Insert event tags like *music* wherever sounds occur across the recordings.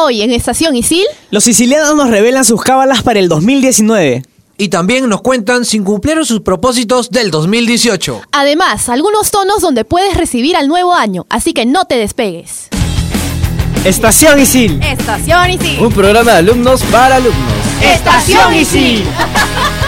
Hoy en Estación Isil, Los sicilianos nos revelan sus cábalas para el 2019. Y también nos cuentan si cumplieron sus propósitos del 2018. además, algunos tonos donde puedes recibir al nuevo año, así que no te despegues. Estación Isil. Estación Isil. Un programa de alumnos para alumnos. Estación Isil. *laughs*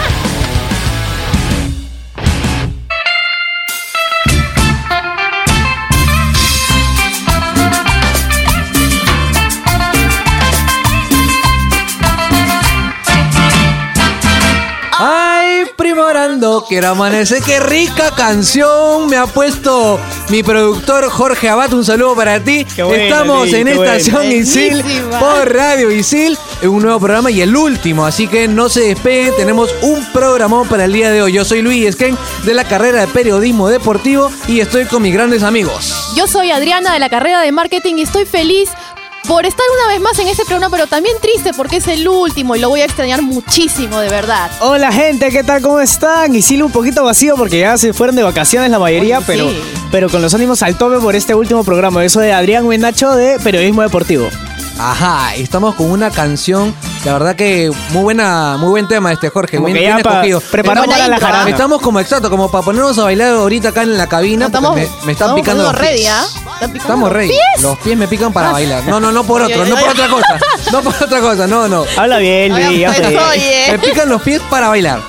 Ay, primorando, quiero amanecer. Qué rica canción me ha puesto mi productor Jorge Abad. Un saludo para ti. Bueno, Estamos en bueno. Estación Isil por Radio Isil. En un nuevo programa y el último. Así que no se despeguen. Tenemos un programón para el día de hoy. Yo soy Luis Esquén de la carrera de periodismo deportivo y estoy con mis grandes amigos. Yo soy Adriana de la carrera de marketing y estoy feliz por estar una vez más en este programa, pero también triste porque es el último y lo voy a extrañar muchísimo, de verdad. Hola gente, ¿qué tal? ¿Cómo están? Isil un poquito vacío porque ya se fueron de vacaciones la mayoría, Oye, pero, sí. pero con los ánimos al tope por este último programa. Eso de Adrián Buenacho de Periodismo Deportivo. Ajá, estamos con una canción, la verdad que muy buena, muy buen tema este Jorge, Como bien, que ya bien pa- escogido. preparado Buena para la ¿ah? jarana. Estamos como exacto, como para ponernos a bailar ahorita acá en la cabina. No, estamos, me, me están estamos picando los ready, ¿ah? ¿Están picando Estamos pies? Los pies me pican para bailar. No, no, no por otro, no por otra cosa. No por otra cosa, no, no. Habla bien, Luis. Me pican los pies para bailar.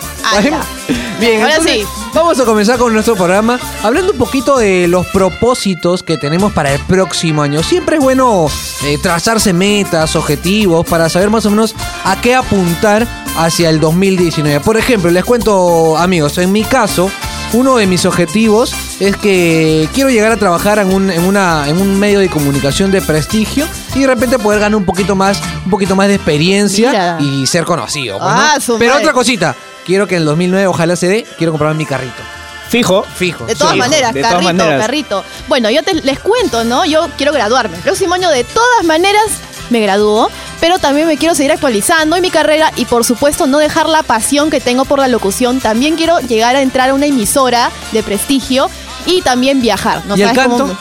Bien, Ahora entonces, sí. vamos a comenzar con nuestro programa hablando un poquito de los propósitos que tenemos para el próximo año. Siempre es bueno eh, trazarse metas, objetivos, para saber más o menos a qué apuntar hacia el 2019. Por ejemplo, les cuento, amigos, en mi caso, uno de mis objetivos es que quiero llegar a trabajar en un, en una, en un medio de comunicación de prestigio y de repente poder ganar un poquito más, un poquito más de experiencia Mira. y ser conocido. pues, ¿no? Ah, su Pero madre. otra cosita, quiero que en el 2009 ojalá se dé, quiero comprarme mi carrito. Fijo. Fijo. De todas sí. maneras, de todas carrito, maneras. carrito. Bueno, yo te, les cuento, ¿no? Yo quiero graduarme. El próximo año, de todas maneras, me gradúo. Pero también me quiero seguir actualizando en mi carrera y, por supuesto, no dejar la pasión que tengo por la locución. También quiero llegar a entrar a una emisora de prestigio y también viajar. ¿no ¿Y el sabes cómo- canto?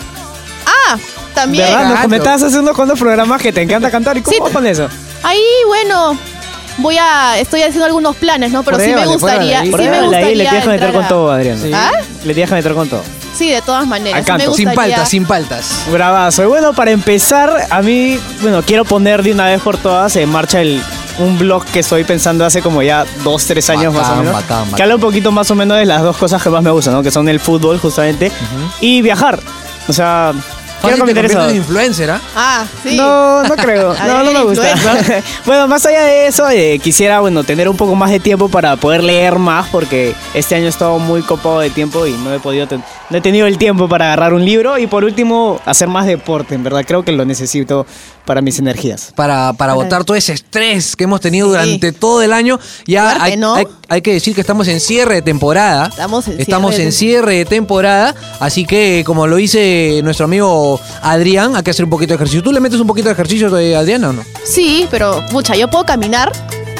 Ah, también. ¿Verdad? Nos Claro. comentabas hace unos cuantos programas que te encanta *laughs* cantar. ¿Y cómo Sí. vas con eso? Ahí, bueno, voy a. Estoy haciendo algunos planes, ¿no? Pero sí me gustaría. pruébale. Sí me ahí gustaría. le tienes que meter con todo, Adrián. Sí. ¿Ah? Le tienes que meter con todo. Sí, de todas maneras. Al me Sin paltas, sin paltas. Bravazo. Y bueno, para empezar, a mí, bueno, quiero poner de una vez por todas en marcha el, un blog que estoy pensando hace como ya dos, tres años más o menos. bacán, bacán. Que habla un poquito más o menos de las dos cosas que más me gustan, ¿no? Que son el fútbol, justamente, y viajar. O sea, quiero Fácil te comentar conviertes en eso. influencer, ¿ah? Ah, sí. No, no creo. *laughs* No, no me gusta. *laughs* bueno, más allá de eso, eh, quisiera, bueno, tener un poco más de tiempo para poder leer más, porque este año he estado muy copado de tiempo y no he podido, ten- no he tenido el tiempo para agarrar un libro. Y por último, hacer más deporte, en verdad. Creo que lo necesito para mis energías. Para, para botar todo ese estrés que hemos tenido Sí. durante todo el año. Ya Fuerte, hay, ¿no? hay- hay que decir que estamos en cierre de temporada. Estamos en Estamos cierre en de- cierre de temporada. Así que, como lo dice nuestro amigo Adrián, hay que hacer un poquito de ejercicio. ¿Tú le metes un poquito de ejercicio a Adrián o no? Sí, pero, pucha, yo puedo caminar.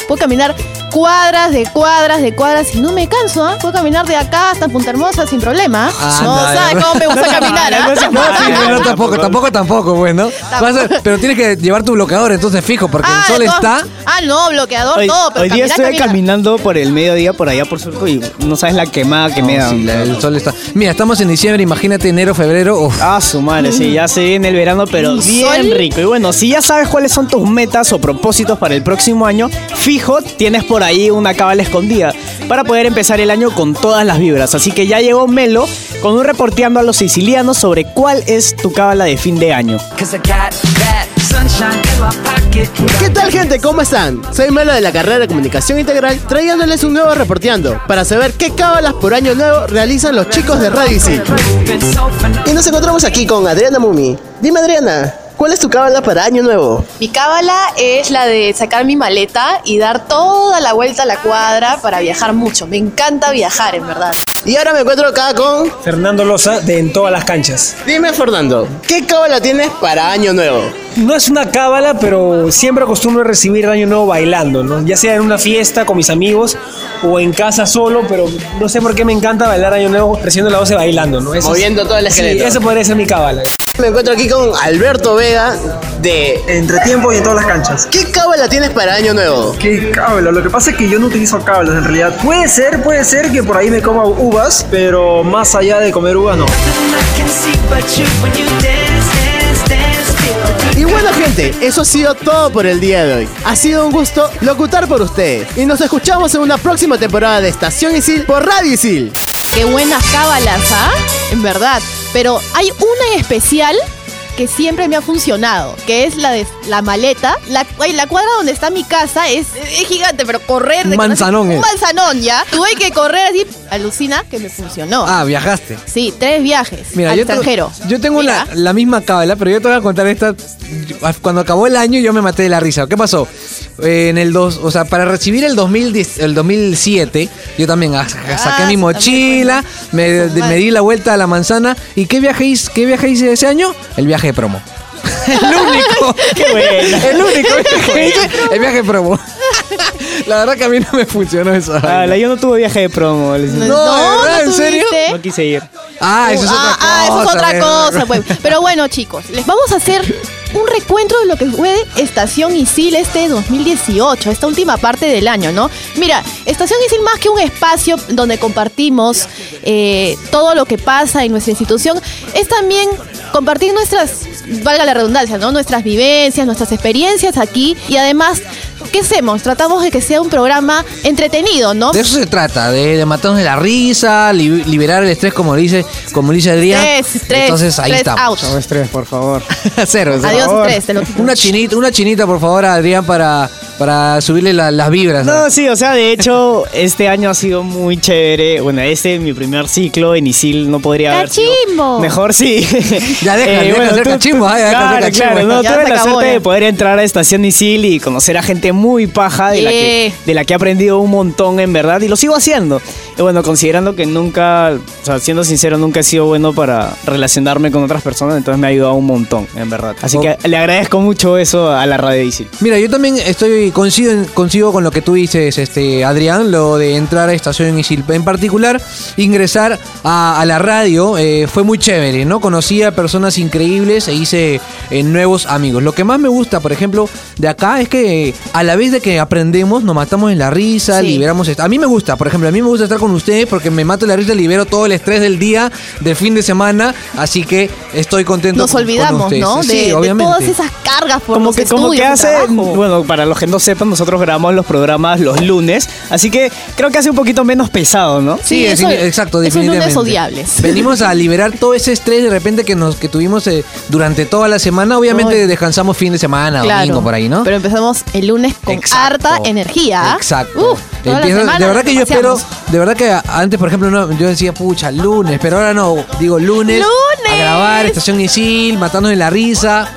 Puedo caminar cuadras de cuadras de cuadras y no me canso, ¿ah? Puedo caminar de acá hasta Punta Hermosa sin problema. Ah, no, no, ¿sabes no. cómo me gusta *laughs* caminar? ah? No se No, sí, Ah, no, no, *laughs* tampoco, tampoco, tampoco. Vas a- pero tienes que llevar tu bloqueador, entonces fijo, porque Ah, el sol de todas- está. Ah, no, bloqueador, Hoy, todo. Pero hoy día estoy caminar. caminando por el mediodía, por allá por Surco, y no sabes la quemada que me da. Sí, la- el sol está. Mira, estamos en diciembre, imagínate enero, febrero. uf. Ah, su madre, sí, ya se viene el verano, pero ¿Un bien sol? rico. Y bueno, si ya sabes cuáles son tus metas o propósitos para el próximo año, fijo, tienes por ahí una cábala escondida para poder empezar el año con todas las vibras. Así que ya llegó Melo con un reporteando a los sicilianos sobre cuál es tu cábala de fin de año. ¿Qué tal gente? ¿Cómo están? Soy Melo de la carrera de Comunicación Integral trayéndoles un nuevo reporteando para saber qué cábalas por año nuevo realizan los chicos de Radio Isil. Y nos encontramos aquí con Adriana Mumi. Dime Adriana, ¿cuál es tu cábala para año nuevo? Mi cábala es la de sacar mi maleta y dar toda la vuelta a la cuadra para viajar mucho. Me encanta viajar, en verdad. Y ahora me encuentro acá con... Fernando Loza de En Todas las Canchas. Dime, Fernando, ¿qué cábala tienes para Año Nuevo? No es una cábala, pero siempre acostumbro a recibir el año nuevo bailando, ¿no? Ya sea en una fiesta con mis amigos o en casa solo, pero no sé por qué me encanta bailar año nuevo recibiendo la voz de bailando, ¿no? Eso es- Moviendo todo el Sí, esqueleto. eso podría ser mi cábala. Me encuentro aquí con Alberto Vega de... Entre tiempo y en todas las canchas. ¿Qué cábala tienes para Año Nuevo? ¿Qué cábala? Lo que pasa es que yo no utilizo cábalas en realidad. Puede ser, puede ser que por ahí me coma uvas, pero más allá de comer uvas no. Y bueno gente, eso ha sido todo por el día de hoy. Ha sido un gusto locutar por ustedes. Y nos escuchamos en una próxima temporada de Estación Isil por Radio Isil. Qué buenas cábalas, ¿ah? En verdad. Pero hay una en especial que siempre me ha funcionado, que es la de la maleta. La, la cuadra donde está mi casa es, es gigante, pero correr... de- Manzanón Un manzanón, ¿ya? Tuve que correr así, alucina, que me funcionó. Ah, viajaste. Sí, tres viajes Mira, al yo, tengo- extranjero. yo tengo la, la misma cábala, pero yo te voy a contar esta. Cuando acabó el año, yo me maté de la risa. ¿Qué pasó? Eh, en el dos, o sea, para recibir el 2010, el 2007, yo también ah, saqué mi mochila, me, de- me di la vuelta a la manzana. ¿Y qué viaje hice, qué viaje hice ese año? El viaje de promo. *laughs* el único. *laughs* Qué bueno. El único viaje que hice, el viaje de promo. *laughs* la verdad que a mí no me funcionó eso. Ah, la- yo no tuve viaje de promo. les- No, No, ¿de verdad? ¿no ¿En serio? No quise ir. Ah, eso es otra ah, cosa. ah, eso es otra cosa, pues. Pero bueno, chicos, les vamos a hacer un recuento de lo que fue Estación Isil este 2018, esta última parte del año, ¿no? Mira, Estación Isil más que un espacio donde compartimos eh, todo lo que pasa en nuestra institución, es también compartir nuestras, valga la redundancia, ¿no? Nuestras vivencias, nuestras experiencias aquí y además, ¿qué hacemos? Tratamos de que sea un programa entretenido, ¿no? De eso se trata, de, de matarnos de la risa, li- liberar el estrés, como dice, como dice Adrián. Tres, tres, Entonces ahí tres estamos. out. No estrés, por favor. *laughs* cero, cero. Adiós, favor. tres. Una chinita, una chinita, por favor, Adrián, para, para subirle la- las vibras. ¿no? No, sí, o sea, de hecho, *laughs* este año ha sido muy chévere. Bueno, este es mi primer ciclo en Isil, no podría haber sido. Mejor sí. Eh, *laughs* Ya deja, *laughs* deja de ser tú- cachimbo, ah, deja Claro, cachimbo. claro, no, tuve la suerte ya. de poder entrar a Estación Isil y conocer a gente muy paja de, la que, de la que he aprendido un montón en verdad y lo sigo haciendo. Y bueno, considerando que nunca, o sea, siendo sincero, nunca he sido bueno para relacionarme con otras personas, entonces me ha ayudado un montón, en verdad. Así Oh. que le agradezco mucho eso a la radio Isil. Mira, yo también estoy coincido, coincido con lo que tú dices, este Adrián, lo de entrar a Estación Isil. En particular, ingresar a, a la radio eh, fue muy chévere, ¿no? Conocí a personas increíbles e hice eh, nuevos amigos. Lo que más me gusta, por ejemplo, de acá es que eh, a la vez de que aprendemos, nos matamos en la risa, Sí. liberamos... A mí me gusta, por ejemplo, a mí me gusta estar con ustedes porque me mato en la risa, libero todo el estrés del día, del fin de semana, así que estoy contento Nos con- con olvidamos, ustedes. ¿no? De, Sí, de obviamente. todas esas cargas por como los que, como que estudios, hace, trabajo. bueno, para los que no sepan, nosotros grabamos los programas los lunes, así que creo que hace un poquito menos pesado, ¿no? Sí, eso- exacto, esos definitivamente. lunes odiables. *laughs* Venimos a liberar todo ese estrés de repente que nos que tuvimos eh, durante toda la semana. Obviamente Ay. descansamos fin de semana, Claro, domingo por ahí, ¿no? Pero empezamos el lunes con Exacto. harta energía. Exacto. Uf, toda la Empiezo- semana de verdad que yo espero, de verdad que antes, por ejemplo, no, yo decía, pucha, lunes, pero ahora no, digo lunes, ¡Lunes! a grabar, Estación Isil, matándonos de la risa.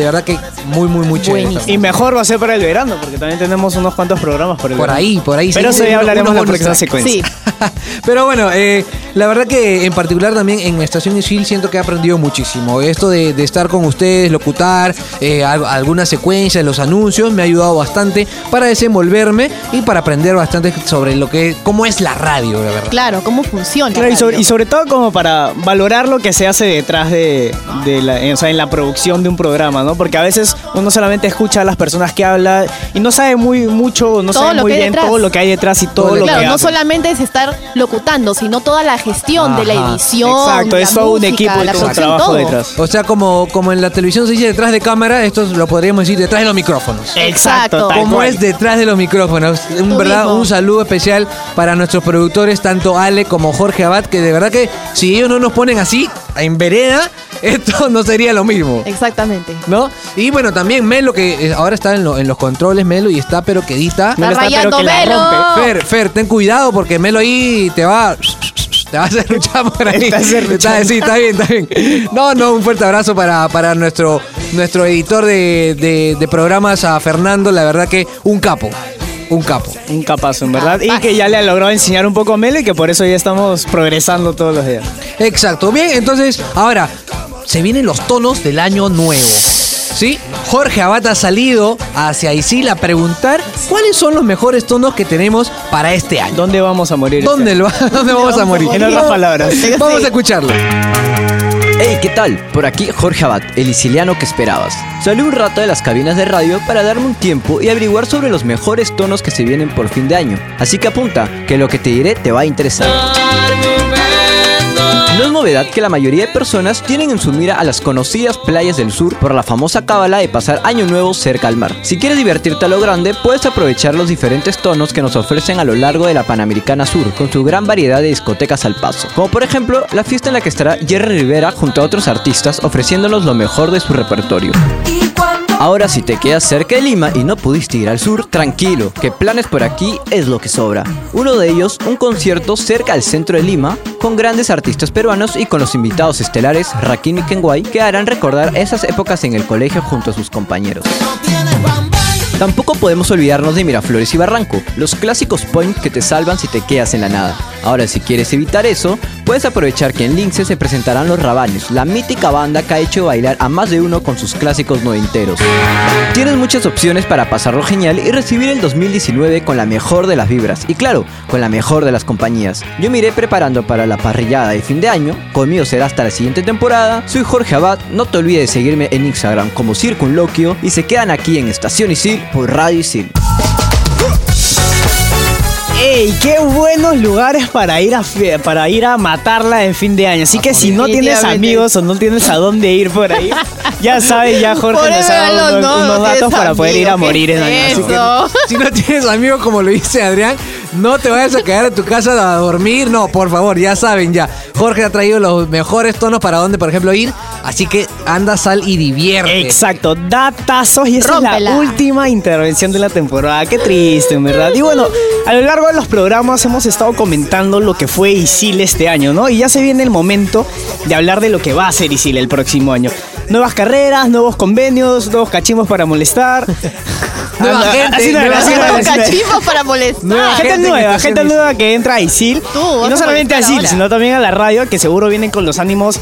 De verdad que muy, muy, muy chévere. Y mejor va a ser para el verano, porque también tenemos unos cuantos programas por el Por verano. ahí, por ahí. Pero sí, eso ya hablaremos en la próxima track. secuencia. Sí. *laughs* Pero bueno, eh, la verdad que en particular también en Estación Isil siento que he aprendido muchísimo. Esto de, de estar con ustedes, locutar, eh, al- algunas secuencias, los anuncios, me ha ayudado bastante para desenvolverme y para aprender bastante sobre lo que cómo es la radio, la verdad. Claro, cómo funciona. Claro, y, sobre, radio. y sobre todo como para valorar lo que se hace detrás de, de la, o sea, en la producción de un programa, ¿no? Porque a veces uno solamente escucha a las personas que hablan y no sabe muy mucho, no Todo sabe muy bien detrás. todo lo que hay detrás y todo lo Claro, que no hacen. solamente es estar locutando, sino toda la gestión de la edición. Exacto, la es todo un equipo y todo un trabajo todo. detrás. O sea, como, como en la televisión se dice detrás de cámara, esto lo podríamos decir detrás de los micrófonos. Exacto. tal ¿Cómo cual. es detrás de los micrófonos? Un, Tú verdad, mismo. un saludo especial para nuestros productores, tanto Ale como Jorge Abad, que de verdad que si ellos no nos ponen así, en vereda, *laughs* esto no sería lo mismo. Exactamente. ¿No? Y bueno, también Melo, que ahora está en, lo- en los controles, Melo, y está pero quedita. Melo está, pero rayando que la Melo. rompe. Fer, Fer, ten cuidado porque Melo ahí te va. Te va a hacer luchar por ahí. Te va a hacer luchar. Está- sí, está bien, está bien. No, no, un fuerte abrazo para, para nuestro, nuestro editor de, de- de programas, a Fernando. La verdad que un capo. un capo. Un capazo, en verdad. Y que ya le ha logrado enseñar un poco a Melo y que por eso ya estamos progresando todos los días. Exacto. Bien, entonces, ahora, se vienen los tonos del año nuevo. ¿Sí? Jorge Abad ha salido hacia Isil a preguntar cuáles son los mejores tonos que tenemos para este año. ¿Dónde vamos a morir? ¿Dónde, lo- *laughs* dónde vamos a morir? En otras palabras. *laughs* Vamos a escucharlo. Hey, ¿qué tal? Por aquí Jorge Abad, el siciliano que esperabas. Salí un rato de las cabinas de radio para darme un tiempo y averiguar sobre los mejores tonos que se vienen por fin de año. Así que apunta, que lo que te diré te va a interesar. No es novedad que la mayoría de personas tienen en su mira a las conocidas playas del sur por la famosa cábala de pasar año nuevo cerca al mar. Si quieres divertirte a lo grande, puedes aprovechar los diferentes tonos que nos ofrecen a lo largo de la Panamericana Sur, con su gran variedad de discotecas al paso. Como por ejemplo, la fiesta en la que estará Jerry Rivera junto a otros artistas ofreciéndonos lo mejor de su repertorio. Ahora si te quedas cerca de Lima y no pudiste ir al sur, tranquilo, que planes por aquí es lo que sobra. Uno de ellos, un concierto cerca al centro de Lima, con grandes artistas peruanos y con los invitados estelares Rakim y Kenway, que harán recordar esas épocas en el colegio junto a sus compañeros. Tampoco podemos olvidarnos de Miraflores y Barranco, los clásicos point que te salvan si te quedas en la nada. Ahora, si quieres evitar eso, puedes aprovechar que en Lince se presentarán los Rabanes, la mítica banda que ha hecho bailar a más de uno con sus clásicos noventeros. Tienes muchas opciones para pasarlo genial y recibir el 2019 con la mejor de las vibras y claro, con la mejor de las compañías. Yo me iré preparando para la parrillada de fin de año, conmigo será hasta la siguiente temporada. Soy Jorge Abad, no te olvides de seguirme en Instagram como Circunloquio y se quedan aquí en Estación Isil por Radio Isil. ¡Ey! ¡Qué buenos lugares para ir a para ir a matarla en fin de año! Así que si no tienes amigos o no tienes a dónde ir por ahí, ya sabes, ya Jorge nos ha dado unos, no, unos no datos para poder ir a morir ¿qué en año. Así que? Si no tienes amigos como lo dice Adrián, no te vayas a quedar en tu casa a dormir. No, por favor, ya saben ya. Jorge ha traído los mejores tonos para dónde, por ejemplo, ir. Así que anda, sal y divierte. Exacto, datazos y esa es Rómpela. la última intervención de la temporada. Qué triste, en verdad. Y bueno, a lo largo de los programas hemos estado comentando lo que fue Isil este año, ¿no? Y ya se viene el momento de hablar de lo que va a ser Isil el próximo año. Nuevas carreras, nuevos convenios, nuevos cachimbos para molestar. Nueva Ah, gente, así nueva así para molestar. Nueva Gente gente en nueva, gente nueva que entra a Isil. Tú, y no solamente a Isil, sino también a la radio, que seguro vienen con los ánimos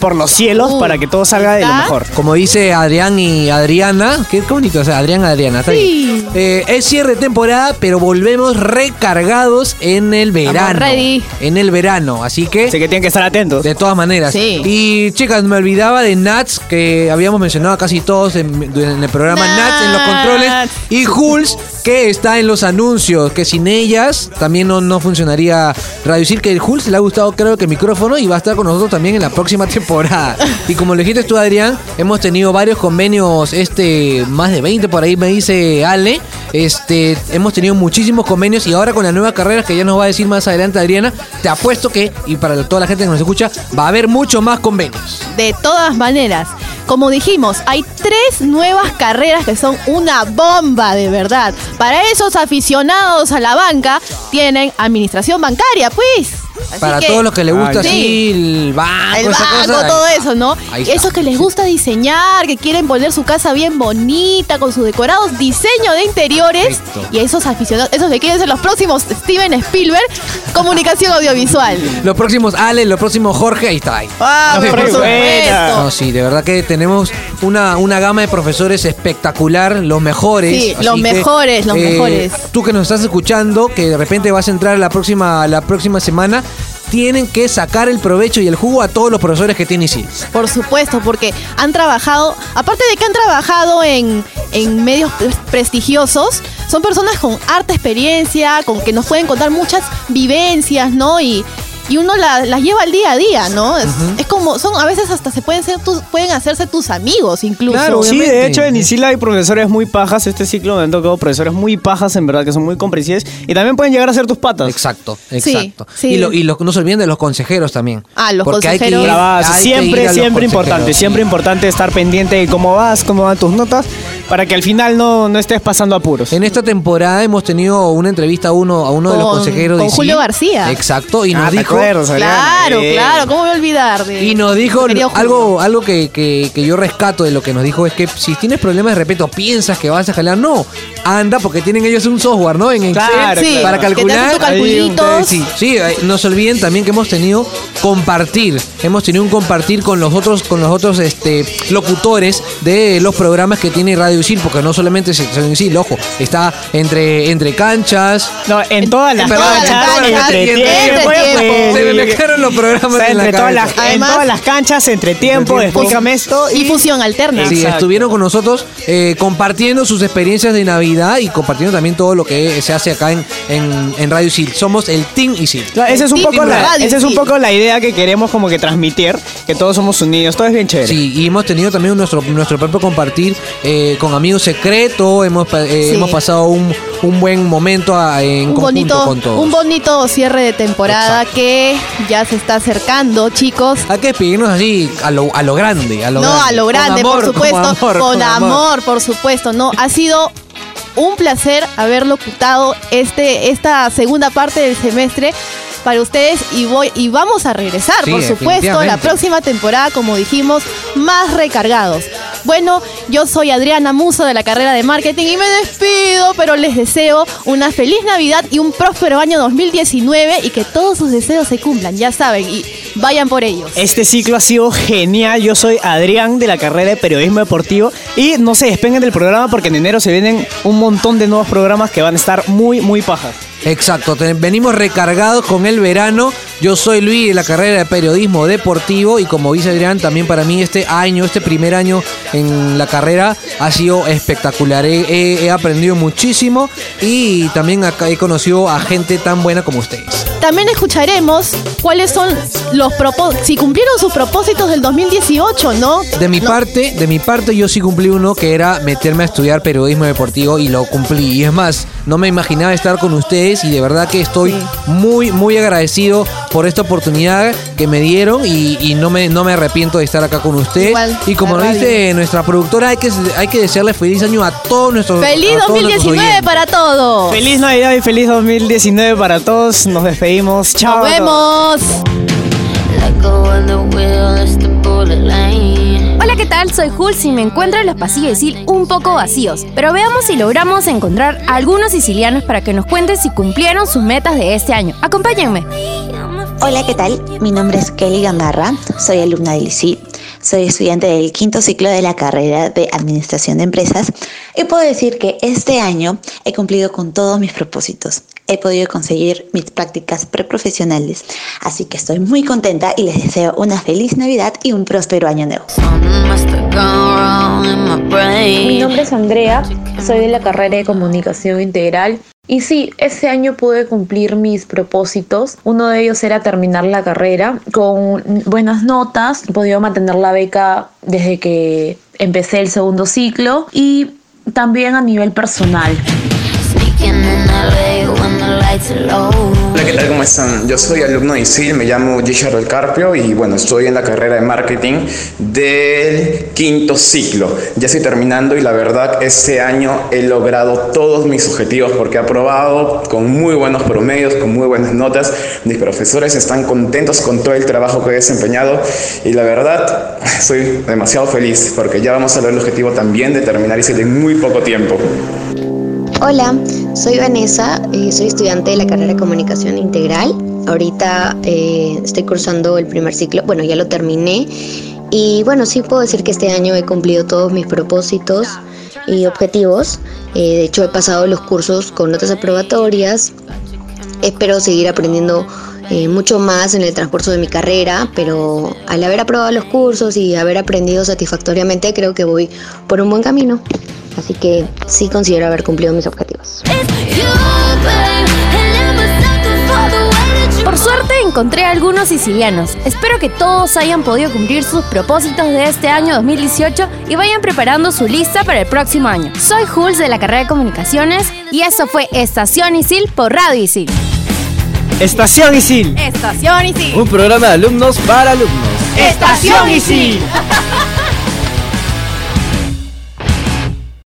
por los cielos Uh, para que todo salga de lo mejor. Como dice Adrián y Adriana, qué, bonito, o sea, Adrián Adriana, está Sí. bien. Eh, es cierre de temporada, pero volvemos recargados en el verano. ready. En el verano, así que Así que tienen que estar atentos. de todas maneras. Sí. Y chicas, me olvidaba de Nats, que habíamos mencionado casi todos en, en el programa Nats, en los controles. Nats. Y Jules, que está en los anuncios, que sin ellas también no, no funcionaría Radio Isil, que el Jules le ha gustado creo que el micrófono y va a estar con nosotros también en la próxima *laughs* temporada. Y como le dijiste tú, Adrián, hemos tenido varios convenios, este, más de 20 por ahí me dice Ale. Este, hemos tenido muchísimos convenios y ahora con la nueva carrera que ya nos va a decir más adelante Adriana, te apuesto que, y para toda la gente que nos escucha, va a haber mucho más convenios. De todas maneras, como dijimos, hay tres nuevas carreras que son una bomba de verdad. Para esos aficionados a la banca, tienen administración bancaria, pues. Así Para que- todos los que les gusta Sí. así el banco, El esa banco, cosa, todo ahí- eso, ¿no? esos que les gusta diseñar, que quieren poner su casa bien bonita, con sus decorados, diseño de interiores. Perfecto. Y esos aficionados, esos que quieren ser los próximos Steven Spielberg, comunicación audiovisual. Los próximos Ale, los próximos Jorge, ahí está. Ahí. Ah, por supuesto. No, sí, de verdad que tenemos una, una gama de profesores espectacular, los mejores. Sí, así los que, mejores, los mejores. Tú que nos estás escuchando, que de repente vas a entrar la próxima, la próxima semana, tienen que sacar el provecho y el jugo a todos los profesores que tiene ISIL. Por supuesto, porque han trabajado, aparte de que han trabajado en, en medios pre- prestigiosos, son personas con harta experiencia, con que nos pueden contar muchas vivencias, ¿no? Y, y uno la- las lleva al día a día, ¿no? Es, es como, son, a veces hasta se pueden ser tus, pueden hacerse tus amigos incluso. Claro, Sí, de hecho en Isil hay profesores muy pajas. Este ciclo me han tocado profesores muy pajas, en verdad, que son muy comprensivos. Y también pueden llegar a ser tus patas. Exacto, exacto. sí. Y, lo- y lo- no se olviden de los consejeros también. Ah, los Porque hay que consejeros. ir- hay que ir Siempre, siempre importante. sí. Siempre importante estar pendiente de cómo vas, cómo van tus notas. Para que al final no, no estés pasando apuros. En esta temporada hemos tenido una entrevista a uno, a uno de los Con- consejeros con de Julio ISIL. García. Exacto, y Ah, nos ¿te dijo. acuerdas, Adriana? Claro, Eh, claro, ¿cómo voy a olvidar de Y nos dijo querido Julio? algo, algo que, que- que yo rescato de lo que nos dijo es que si tienes problemas de repente o piensas que vas a jalar, no, anda porque tienen ellos un software, ¿no? En Excel Claro, Sí, para que te calcular. hace tus calculitos. Sí, sí, eh, no se olviden también que hemos tenido compartir, hemos tenido un compartir con los otros, con los otros este, locutores de los programas que tiene Radio Porque no solamente es en Isil, ojo, está entre, entre canchas. No, en todas las en todas las canchas, canchas, entre entre tiempo, tiempo. Se me los programas o sea, en la todas las, en todas las canchas, entre tiempo, explícame esto. Y fusión alterna. Sí, Exacto. estuvieron con nosotros eh, compartiendo sus experiencias de Navidad y compartiendo también todo lo que se hace acá en, en, en Radio Isil. Somos el Team Isil. Claro, esa es un poco la, esa es un poco la idea que queremos como que transmitir, que todos somos unidos, todo es bien chévere. Sí, y hemos tenido también nuestro, nuestro propio compartir eh, con amigos secretos. Hemos, eh, Sí. hemos pasado un, un buen momento a- en un bonito, con todos. un bonito cierre de temporada que ya se está acercando, chicos. Hay que despedirnos así a lo, a lo grande. A lo no, grande. a lo grande, Con amor, por supuesto. Con amor, amor, por supuesto. No, ha sido un placer haber locutado este, esta segunda parte del semestre para ustedes y voy y vamos a regresar, Sí, por supuesto, la próxima temporada, como dijimos, más recargados. Bueno, yo soy Adriana Muso de la carrera de marketing y me despido, pero les deseo una feliz Navidad y un próspero año 2019 y que todos sus deseos se cumplan, ya saben, y vayan por ellos. Este ciclo ha sido genial. Yo soy Adrián de la carrera de periodismo deportivo y no se despeguen del programa porque en enero se vienen un montón de nuevos programas que van a estar muy, muy pajas. Exacto, venimos recargados con el verano. Yo soy Luis de la carrera de periodismo deportivo y como dice Adrián, también para mí este año, este primer año en la carrera ha sido espectacular. He, he- aprendido muchísimo y también acá he conocido a gente tan buena como ustedes. También escucharemos cuáles son los propósitos, si cumplieron sus propósitos del 2018, ¿no? De mi No, parte, de mi parte yo sí cumplí uno que era meterme a estudiar periodismo deportivo y lo cumplí. Y es más, no me imaginaba estar con ustedes y de verdad que estoy muy, muy agradecido por esta oportunidad que me dieron y, y no, me, no me arrepiento de estar acá con ustedes. Igual, y como radio. dice nuestra productora, hay que, hay que desearle feliz año a todos nuestros ¡Feliz a todos nuestros 2019 oyentes. para todos! Feliz Navidad y feliz 2019 para todos. Nos despedimos. Chao. ¡Nos vemos! Hola, ¿qué tal? Soy Jules y me encuentro en los pasillos de Sil un poco vacíos. Pero veamos si logramos encontrar a algunos sicilianos para que nos cuenten si cumplieron sus metas de este año. Acompáñenme. Hola, ¿qué tal? Mi nombre es Kelly Gambarra, soy alumna del ICI, soy estudiante del quinto ciclo de la carrera de Administración de Empresas y puedo decir que este año he cumplido con todos mis propósitos. He podido conseguir mis prácticas preprofesionales, así que estoy muy contenta y les deseo una feliz Navidad y un próspero año nuevo. Mi nombre es Andrea, soy de la carrera de comunicación integral y sí, este año pude cumplir mis propósitos. Uno de ellos era terminar la carrera con buenas notas. Podido mantener la beca desde que empecé el segundo ciclo y también a nivel personal. Hola, ¿qué tal? ¿Cómo están? Yo soy alumno de ISIL, me llamo Gisha del Carpio y bueno, estoy en la carrera de marketing del quinto ciclo. Ya estoy terminando y la verdad este año he logrado todos mis objetivos porque he aprobado con muy buenos promedios, con muy buenas notas. Mis profesores están contentos con todo el trabajo que he desempeñado y la verdad *laughs* soy demasiado feliz porque ya vamos a lograr el objetivo también de terminar ISIL en muy poco tiempo. Hola, soy Vanessa, eh, soy estudiante de la carrera de Comunicación Integral. Ahorita eh, estoy cursando el primer ciclo, bueno, ya lo terminé. Y bueno, sí puedo decir que este año he cumplido todos mis propósitos y objetivos. Eh, de hecho, he pasado los cursos con notas aprobatorias. Espero seguir aprendiendo eh, mucho más en el transcurso de mi carrera, pero al haber aprobado los cursos y haber aprendido satisfactoriamente, creo que voy por un buen camino. Así que sí considero haber cumplido mis objetivos. Por suerte encontré a algunos sicilianos. Espero que todos hayan podido cumplir sus propósitos de este año 2018 y vayan preparando su lista para el próximo año. Soy Jules de la carrera de comunicaciones y eso fue Estación Isil por Radio Isil. Estación Isil. Estación Isil. Un programa de alumnos para alumnos. Estación Isil.